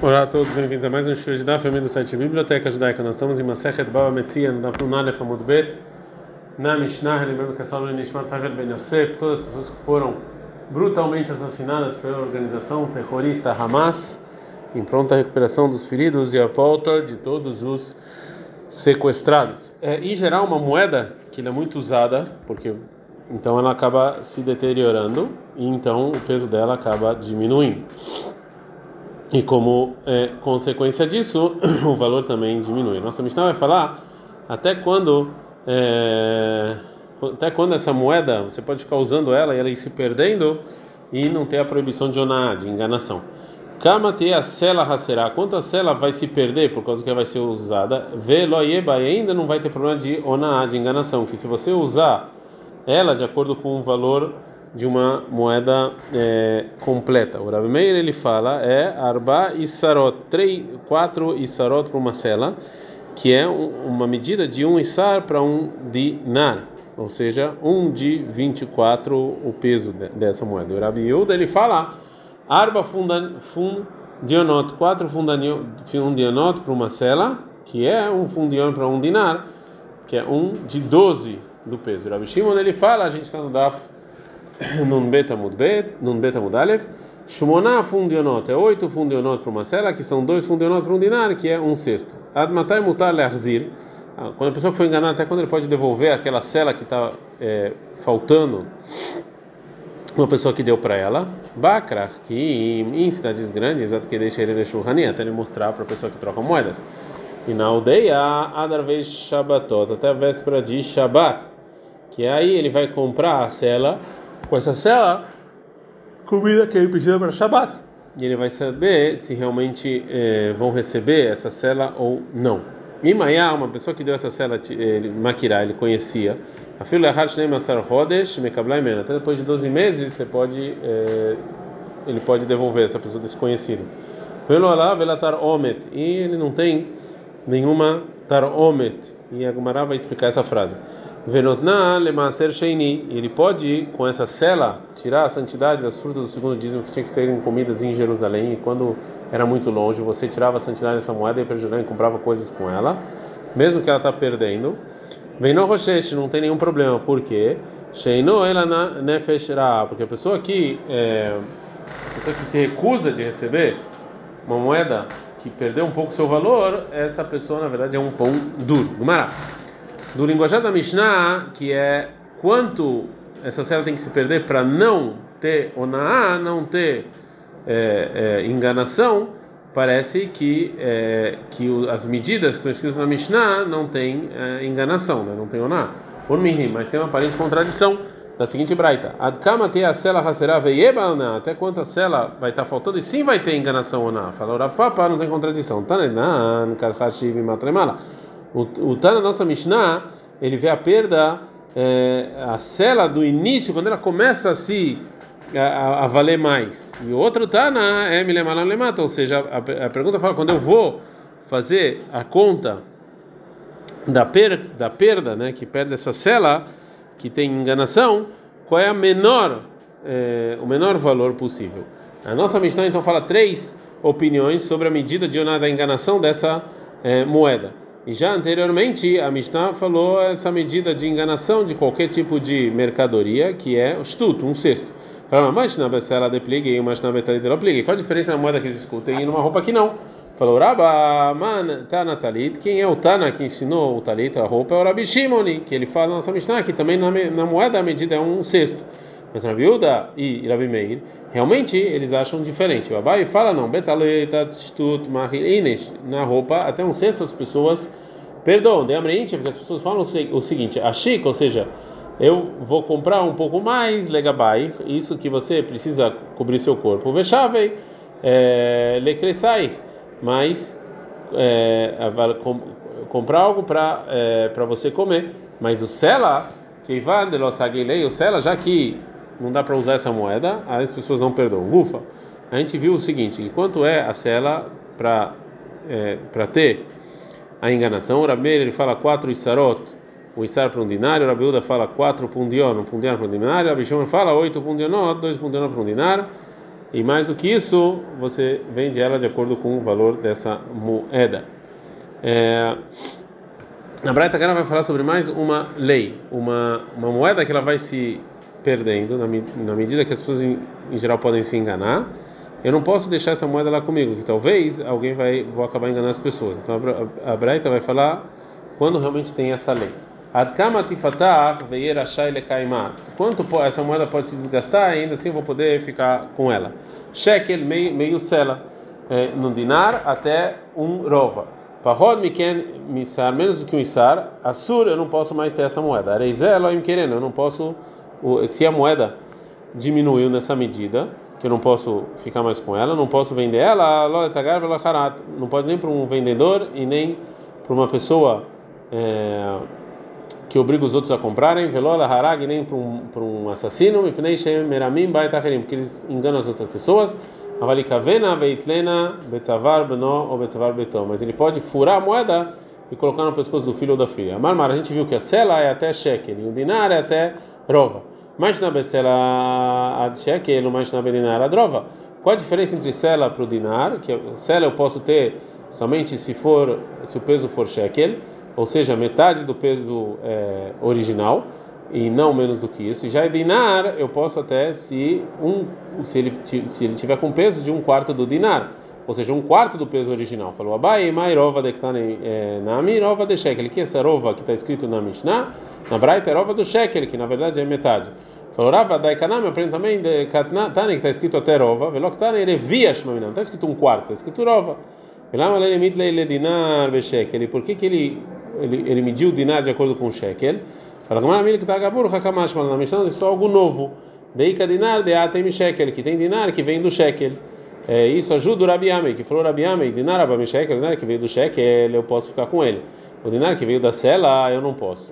Olá a todos, bem-vindos a mais um show de da família do site Biblioteca Judaica. Nós estamos em Masechet Baba Metzia, no Dafnun Alef Amud Bet, na Mishnah, lembrando que a de Nishmat Favel Ben Yosef, todas as pessoas que foram brutalmente assassinadas pela organização terrorista Hamas, em pronta recuperação dos feridos e a volta de todos os sequestrados. É, em geral, uma moeda que é muito usada, porque então ela acaba se deteriorando e então o peso dela acaba diminuindo. E como é, consequência disso, o valor também diminui. Nossa Mishnah vai falar até quando é, até quando essa moeda você pode ficar usando ela e ela ir se perdendo e não ter a proibição de oná, de enganação. Kama te a cela racerá, quanto cela vai se perder por causa que ela vai ser usada, veloieba e ainda não vai ter problema de oná, de enganação, que se você usar ela de acordo com o valor de uma moeda é, completa. O Rabi Meir ele fala é arba isarot, três, quatro isarot para uma cela, que é uma medida de um isar para um dinar, ou seja, um de 24 o peso dessa moeda. O Rabi Yehuda ele fala arba fundionot, quatro fundionot para uma cela, que é um fundion para um dinar, que é um de 12 do peso. O Rabi Shimon ele fala, a gente está no Daf Nun Bet Amud Bet, Nun Bet Amud Aleph, Shumoná fundionot, é oito fundionot para uma cela, que são dois fundionot para um dinar, que é um sexto. Admatai mutar learzir, ah, quando a pessoa foi enganada, até quando ele pode devolver aquela cela que está é, faltando, uma pessoa que deu para ela, Bakra, que em cidades grandes, que deixa ele deixar o até ele mostrar para a pessoa que troca moedas. E na aldeia, Adarvez Shabbatot, até a véspera de Shabbat, que aí ele vai comprar a cela com essa cela comida que ele precisa para Shabbat. E ele vai saber se realmente eh, vão receber essa cela ou não. Mimayá, uma pessoa que deu essa cela, ele, Makirá, ele conhecia. A filha Rodesh, Até depois de 12 meses, você pode, eh, ele pode devolver essa pessoa desconhecida. Velo lá, velatar omet. E ele não tem nenhuma tar omet. E a Gumara vai explicar essa frase. Venotna lemaser sheini. Ele pode, com essa cela, tirar a santidade das frutas do segundo dízimo que tinha que serem comidas em Jerusalém. E quando era muito longe, você tirava a santidade dessa moeda e para Jerusalém comprava coisas com ela, mesmo que ela está perdendo. Veno roshesh, não tem nenhum problema. Por quê? Sheino ela nefesh porque a pessoa que é, a pessoa que se recusa de receber uma moeda que perdeu um pouco seu valor, essa pessoa na verdade é um pão duro. Gumará do linguajar da Mishnah, que é quanto essa cela tem que se perder para não ter onaá, não ter é, é, enganação, parece que é, que as medidas que estão escritas na Mishnah não tem é, enganação, né? não tem onaá. Mas tem uma aparente contradição da seguinte braita: Adkama te a cela raserá veieba Até quanto a cela vai estar faltando e sim vai ter enganação onaá. Falou Rav Papa, não tem contradição. Tanenan, karchashiv matremala. O, o Tana, nossa Mishnah, ele vê a perda, é, a cela do início, quando ela começa a se a, a valer mais. E o outro Tana é Milemalam Lemata, ou seja, a, a pergunta fala, quando eu vou fazer a conta da, per, da perda, né, que perde essa cela, que tem enganação, qual é a menor, é, o menor valor possível. A nossa Mishnah então fala três opiniões sobre a medida de da enganação dessa é, moeda. E já anteriormente a Mishnah falou essa medida de enganação de qualquer tipo de mercadoria, que é o stut, um cesto. Fala, mas na becela de pligue e mas na betali de pligue. Qual a diferença na moeda que eles discutem e numa roupa que não? Falou, Rabba, man, Tana Talit. Quem é o Tana que ensinou o Talit, a roupa, é o Rabi Shimoni, que ele fala na nossa Mishnah, que também na, na moeda a medida é um cesto. Mas Rabi Uda e Rabi Meir, realmente eles acham diferente. Babai fala não, betaleta, stut, mahilinesh, na roupa, até um sexto as pessoas perdoam, de amrente, porque as pessoas falam o seguinte, a chica, ou seja, eu vou comprar um pouco mais, legabai, isso que você precisa cobrir seu corpo, vechavei, é, lecresai, mas é, comprar algo para é, para você comer, mas o sela, que o sela, já que não dá para usar essa moeda, as pessoas não perdoam. Ufa, a gente viu o seguinte: enquanto é a cela para é, para ter a enganação, o Rabeir ele fala quatro isarot, o isar para um dinário, o Rabiuda fala quatro pundion, um pundion para um dinário, o Abishon fala oito pundionot, dois pundionot para um dinário, e mais do que isso, você vende ela de acordo com o valor dessa moeda. É, a Braita agora vai falar sobre mais uma lei, uma, uma moeda que ela vai se perdendo na, na medida que as pessoas em, em, geral podem se enganar. Eu não posso deixar essa moeda lá comigo, que talvez alguém vai vou acabar enganando as pessoas. Então a, a Braita vai falar quando realmente tem essa lei. Quanto essa moeda pode se desgastar, ainda assim eu vou poder ficar com ela. Shekel, meio, meio sela, é, dinar até um rova. Pahod miken misar, menos do que um isar. Assur, eu não posso mais ter essa moeda. Areizel, eu não posso. Se a moeda diminuiu nessa medida, que eu não posso ficar mais com ela, não posso vender ela, não pode nem para um vendedor e nem para uma pessoa. É, que obriga os outros a comprarem, harag nem para um, para um assassino, porque eles enganam as outras pessoas. Betzavar beno ou betzavar betom. Mas ele pode furar a moeda e colocar no pescoço do filho ou da filha. A marmara, a gente viu que a sela é até shekel e o dinar é até rova. Mas na becela ad shekel, mas na bedinar ad rova. Qual a diferença entre sela para o dinar? Que sela eu posso ter somente se for se o peso for shekel ou seja, metade do peso é, original e não menos do que isso. E já é dinar, eu posso até se um se ele se ele tiver com peso de um quarto do dinar, ou seja, um quarto do peso original. Falou Abai, Mairova de é, Nami, Rova de Shekel, que essa rova que está escrito na Mishnah, na Braita é rova do Shekel, que na verdade é metade. Falou Rava Daikanami, aprende também de Katnatane, que está escrito até rova, Veloktane, Revia Shmaminam, está escrito um quarto, está escrito rova. Por que que ele ele, ele mediu o dinar de acordo com o shekel. Fala, Gamara Mili que está gabur, hakamash, mas na Mishnah é algo novo. Deika dinar de atem shekel, que tem dinar que vem do shekel. É, isso ajuda o Rabi Amei, que falou Rabi Amei, dinar abam shekel, dinar que veio do shekel, eu posso ficar com ele. O dinar que veio da sela, eu não posso.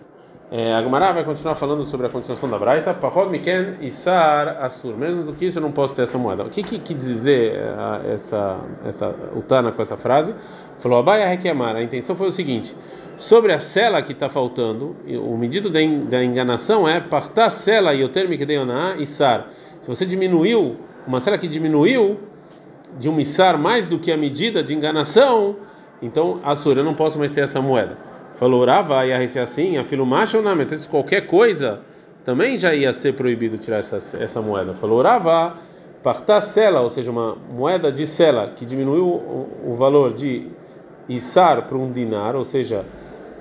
É, a Gemara vai continuar falando sobre a continuação da Braita. Pahod Miken Isar Asur. Menos do que isso, eu não posso ter essa moeda. O que que quer dizer é, essa, essa, o Tana com essa frase? Falou Abaya Rekiamar. A intenção foi o seguinte: sobre a cela que está faltando, o medido da, da enganação é Partá cela e o termo que deu na Isar. Se você diminuiu, uma cela que diminuiu de um Isar mais do que a medida de enganação, então Asur, eu não posso mais ter essa moeda. Falou Rava, ia ser assim, a macho ou não, qualquer coisa também já ia ser proibido tirar essa, essa moeda. Falou Rava, parta sela, ou seja, uma moeda de sela que diminuiu o, o valor de Isar para um dinar, ou seja,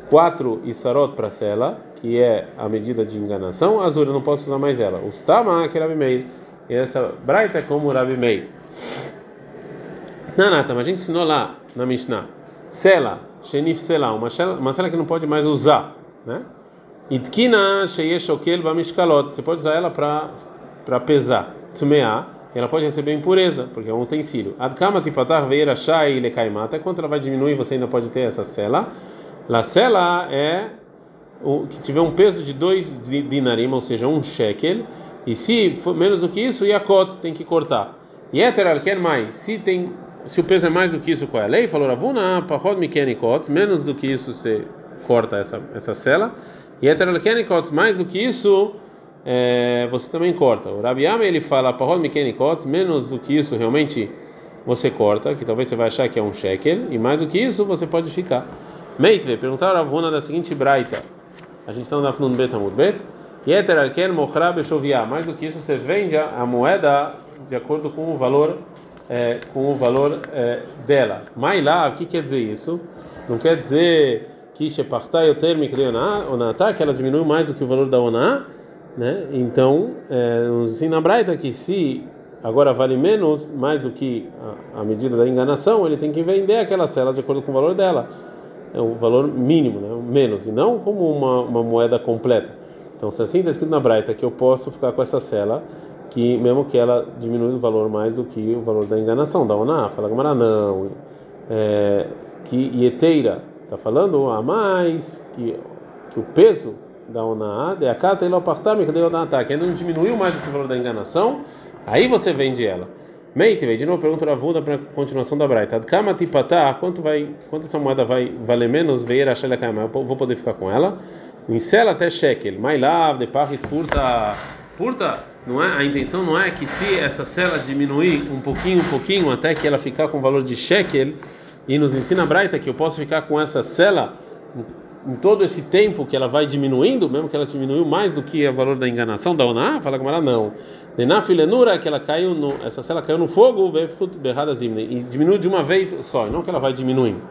quatro Isarot para sela, que é a medida de enganação, azul eu não posso usar mais ela. O Stama, que é Rabi Meir. E essa Braita é como Rabi Meir. Nanata, mas a gente ensinou lá na Mishnah. Sela, Shenif Sela, uma sela, que não pode mais usar, né? Itkina Sheyeshokel Bamishkalot, você pode usar ela para pesar. Tmeah, ela pode receber impureza, porque é um utensílio. Adkama tipatar veira shai lekaimat, até quando ela vai diminuir, você ainda pode ter essa sela. La sela é o que tiver um peso de dois dinarim, ou seja, um shekel, e se for menos do que isso, yakot tem que cortar. Yeter alken mais, se tem se o peso é mais do que isso, qual é a lei? Falou Ravuna, pahod mikenikot, menos do que isso você corta essa essa cela. E heterolkenikot, mais do que isso, é, você também corta. O Rabi Ame, ele fala pahod mikenikot, menos do que isso realmente você corta, que talvez você vai achar que é um shekel, e mais do que isso você pode ficar. Meitre, perguntaram a Ravuna da seguinte braita. A gente está no Dafnun Betamud Bet. Yeter alken mochra beshovia. Mais do que isso, você vende a moeda de acordo com o valor é, com o valor é, dela. lá, o que quer dizer isso? Não quer dizer que Shepartai o termo Onatá, que ela diminuiu mais do que o valor da Oná, né? Então, é, nos ensina a Braita que se agora vale menos, mais do que a, a, medida da enganação, ele tem que vender aquela cela de acordo com o valor dela. É o valor mínimo, né? menos, e não como uma, uma moeda completa. Então, se assim está escrito na Braita que eu posso ficar com essa cela, que mesmo que ela diminui o valor mais do que o valor da enganação, da oná, fala Gamara não, é, que ieteira está falando a mais que, que o peso da oná, de acata ele apartar-me que deu tá, que ainda não diminuiu mais do que o valor da enganação, aí você vende ela. Meite, de novo pergunta a Vuda para continuação da Braita. Kama tipatá, quanto vai, quanto essa moeda vai valer menos? Veio a Shela eu vou poder ficar com ela. Em cela até shekel, mais lav, de parrit purta, purta não é, a intenção não é que se essa cela diminuir um pouquinho, um pouquinho, até que ela ficar com o valor de shekel, e nos ensina a Braita que eu posso ficar com essa cela em todo esse tempo que ela vai diminuindo, mesmo que ela diminuiu mais do que o valor da enganação da Oná, fala com ela não. Denafilenura, que ela caiu no, essa cela caiu no fogo, e diminuiu de uma vez só, não que ela vai diminuindo.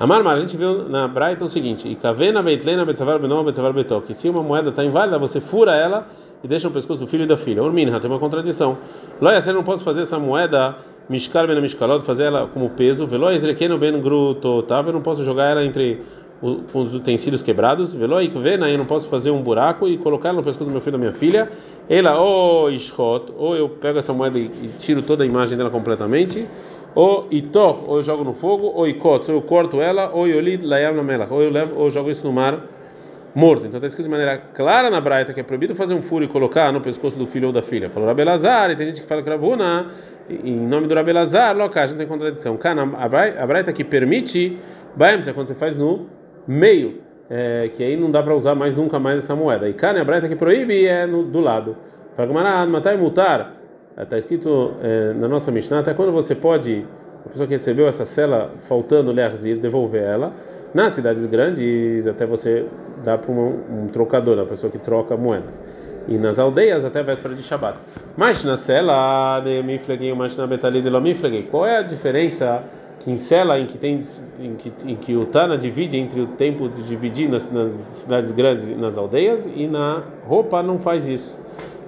Amar, a gente viu na Braita o seguinte: e kavena beitlena betzavar benom betzavar betok. Que se uma moeda está inválida, você fura ela e deixa o pescoço do filho e da filha. Orminha, tem uma contradição. Loia, você não posso fazer essa moeda mishkal ben mishkalot, fazer ela como peso. Veloia ezrekeno gruto, tá? Eu não posso jogar ela entre os utensílios quebrados. Veloia ikvena, eu não posso fazer um buraco e colocar no pescoço do meu filho e da minha filha. Ela, ou ishkot, ou eu pego essa moeda e tiro toda a imagem dela completamente ou itor, ou eu jogo no fogo, ou ikot, ou eu corto ela, ou yolid layam na melach, ou eu levo, ou eu jogo isso no mar morto. Então está escrito de maneira clara na Braita que é proibido fazer um furo e colocar no pescoço do filho ou da filha. Falou Rabelazar, e tem gente que fala que Ravuna, em nome do Rabelazar, loca, não tem contradição. A Braita que permite, Baem, é quando você faz no meio, é, que aí não dá para usar mais nunca mais essa moeda. E Cana, a Braita que proíbe é no, do lado. Fala matar e multar Está escrito é, na nossa Mishnah, até quando você pode, a pessoa que recebeu essa cela faltando lerzir, devolver ela. Nas cidades grandes, até você dá para um, um trocador, a pessoa que troca moedas. E nas aldeias, até a véspera de Shabbat. Mas na cela de Miflegei, mas na Betali de Lomiflegei, qual é a diferença em cela em que tem em que, em que o Tana divide entre o tempo de dividir nas, nas cidades grandes e nas aldeias e na roupa não faz isso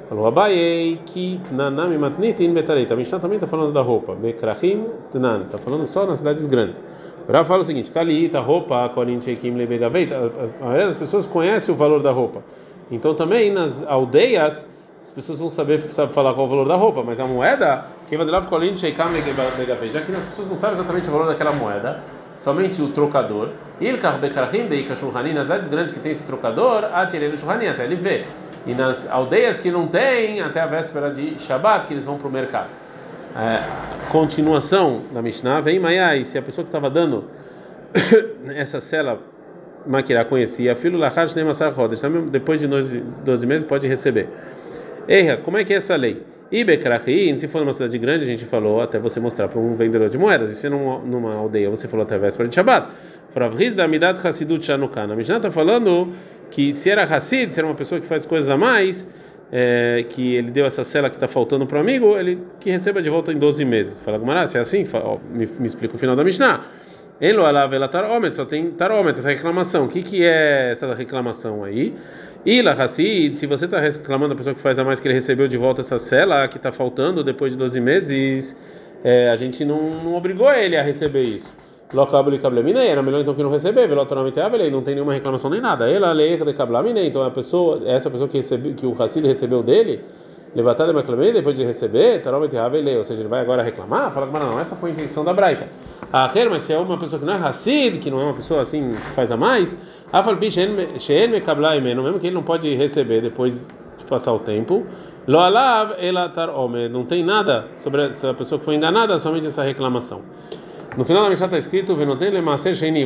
Falou Abayei que nanami matnitin betarei. A Mishnah também está falando da roupa. Bekrachim tnan. Está falando só nas cidades grandes. Rav fala o seguinte: talita, roupa, korinchekim lebegaveit. A maioria das pessoas conhece o valor da roupa. Então também nas aldeias as pessoas vão saber sabe falar qual é o valor da roupa, mas a moeda, que vai dar korinchekim já que as pessoas não sabem exatamente o valor daquela moeda, somente o trocador. Ilkar. Nas cidades grandes que tem esse trocador, atirei shulhanin até ele ver e nas aldeias que não tem, até a véspera de Shabat, que eles vão para o mercado. É, continuação da Mishnah, vem Maiai, se a pessoa que estava dando essa cela Makirá conhecia, filho Lachash Nemassar Rodas, depois de 12 meses pode receber. Erra, como é que é essa lei? Ibekrahin, se for numa cidade grande, a gente falou até você mostrar para um vendedor de moedas, e se numa, numa aldeia você falou até véspera de Shabat. Pravriz da Midat Hassidut Shanukan. A Mishnah está falando que se era Hassid, se era uma pessoa que faz coisas a mais, é, que ele deu essa cela que está faltando para o amigo, ele que receba de volta em 12 meses. Fala Gumara, se é assim, fala, me, me, explica o final da Mishnah. Taromet, só tem taromet, essa reclamação. O que, que é essa reclamação aí? Ila Hassid, se você está reclamando da pessoa que faz a mais que ele recebeu de volta essa cela que está faltando depois de 12 meses, é, a gente não, não obrigou ele a receber isso. Era melhor então que não receber, velotonamente não tem nenhuma reclamação nem nada. Ela lei de então a pessoa, essa pessoa que recebeu, que o Hassid recebeu dele, levantada de depois de receber, avelei, ou seja, ele vai agora reclamar, fala que não, essa foi a intenção da Braita. A mas se é uma pessoa que não é Hassid, que não é uma pessoa assim que faz a mais, a mesmo que ele não pode receber depois de passar o tempo, não tem nada sobre essa pessoa que foi enganada, somente essa reclamação. No final da Mishnah está escrito: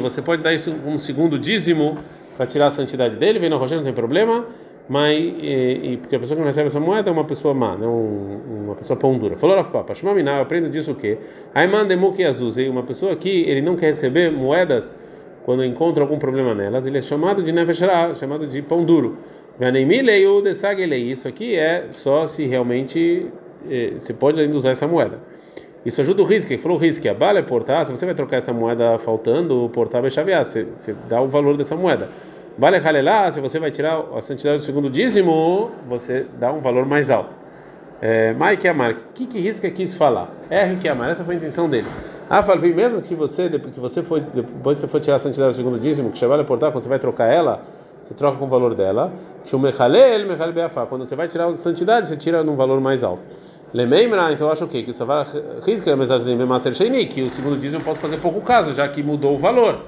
Você pode dar isso um segundo dízimo para tirar a santidade dele, vem no Roger, não tem problema, mas e, e, porque a pessoa que não recebe essa moeda é uma pessoa má, né? Um, uma pessoa pão dura. Falou Rav Papa, eu aprendo disso o quê? Aiman demuki azuzei, uma pessoa que ele não quer receber moedas quando encontra algum problema nelas, ele é chamado de nefeshara, chamado de pão duro. Isso aqui é só se realmente eh, você pode ainda usar essa moeda. Isso ajuda o risco. Ele falou o risco. A bala é portar. Se você vai trocar essa moeda faltando, portar vai chavear. Você, você dá o valor dessa moeda. Vale halelá, se você vai tirar a santidade do segundo dízimo, você dá um valor mais alto. É, Mike Amar, o que, que Risca quis falar? R que Amar, essa foi a intenção dele. Ah, falei, mesmo que se você, depois que você foi, depois você for tirar a santidade do segundo dízimo, que vale portar, quando você vai trocar ela, você troca com o valor dela. Quando você vai tirar a santidade, você tira num valor mais alto. Lemeimra, então eu acho o quê? Que o Savar Rizka Maser Sheini, que o segundo dízimo eu posso fazer pouco caso, já que mudou o valor.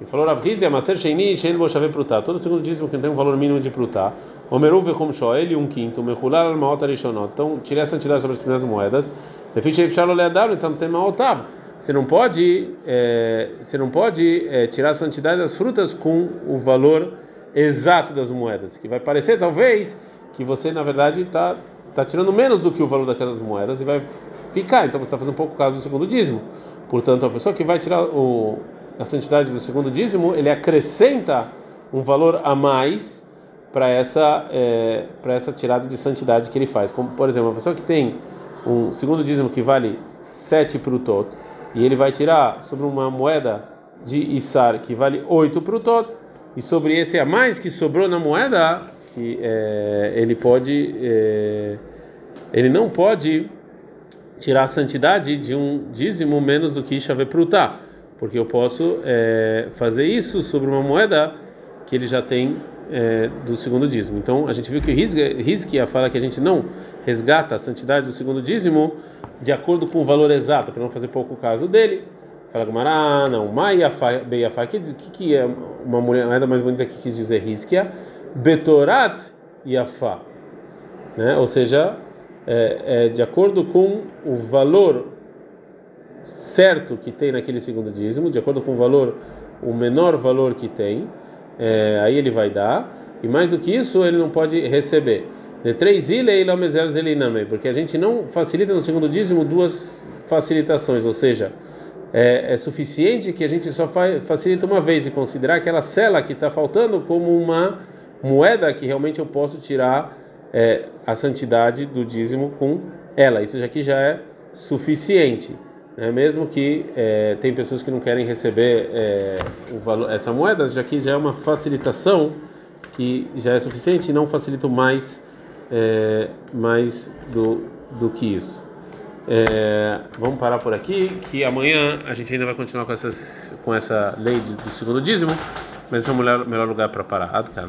E falou Rav Rizka Maser Sheini, Shein Boshave Prutá. Todo segundo dízimo que não tem um valor mínimo de Prutá. Omeru Vechom Shoel, um quinto. Mechular al Maot Arishonot. Então, tirei a santidade sobre as primeiras moedas. Mefichei Pshalo Leadav, Tzamtzem Maotav. Você não pode, é, você não pode é, tirar a santidade das frutas com o valor exato das moedas, que vai parecer talvez que você na verdade está está tirando menos do que o valor daquelas moedas e vai ficar. Então você está fazendo um pouco caso do segundo dízimo. Portanto, a pessoa que vai tirar o, a santidade do segundo dízimo, ele acrescenta um valor a mais para essa é, para essa tirada de santidade que ele faz. Como por exemplo, uma pessoa que tem um segundo dízimo que vale 7 para o todo e ele vai tirar sobre uma moeda de Issar que vale 8 para o todo e sobre esse a mais que sobrou na moeda que é, ele pode é, ele não pode tirar a santidade de um dízimo menos do que Shave Prutá, porque eu posso é, fazer isso sobre uma moeda que ele já tem é, do segundo dízimo. Então a gente viu que o Rizkia fala que a gente não resgata a santidade do segundo dízimo de acordo com o valor exato, para não fazer pouco caso dele. Fala Gamara, não, Maiafá, Beiafá, que, que é uma moeda mais bonita que quis dizer Rizkia? Betorat Yafá, né? ou seja, é, é, de acordo com o valor certo que tem naquele segundo dízimo, de acordo com o valor, o menor valor que tem, é, aí ele vai dar, e mais do que isso ele não pode receber. De três porque a gente não facilita no segundo dízimo duas facilitações, ou seja, é, é suficiente que a gente só fa facilita uma vez e considerar aquela cela que está faltando como uma moeda que realmente eu posso tirar é, a santidade do dízimo com ela. Isso aqui já é suficiente. Né? Mesmo que é, tem pessoas que não querem receber é, valor, essa moeda, já que já é uma facilitação que já é suficiente e não facilita mais, é, mais do, do que isso. É, vamos parar por aqui, que amanhã a gente ainda vai continuar com, essas, com essa lei do segundo dízimo, mas esse é o melhor, melhor lugar para parar. Adkan.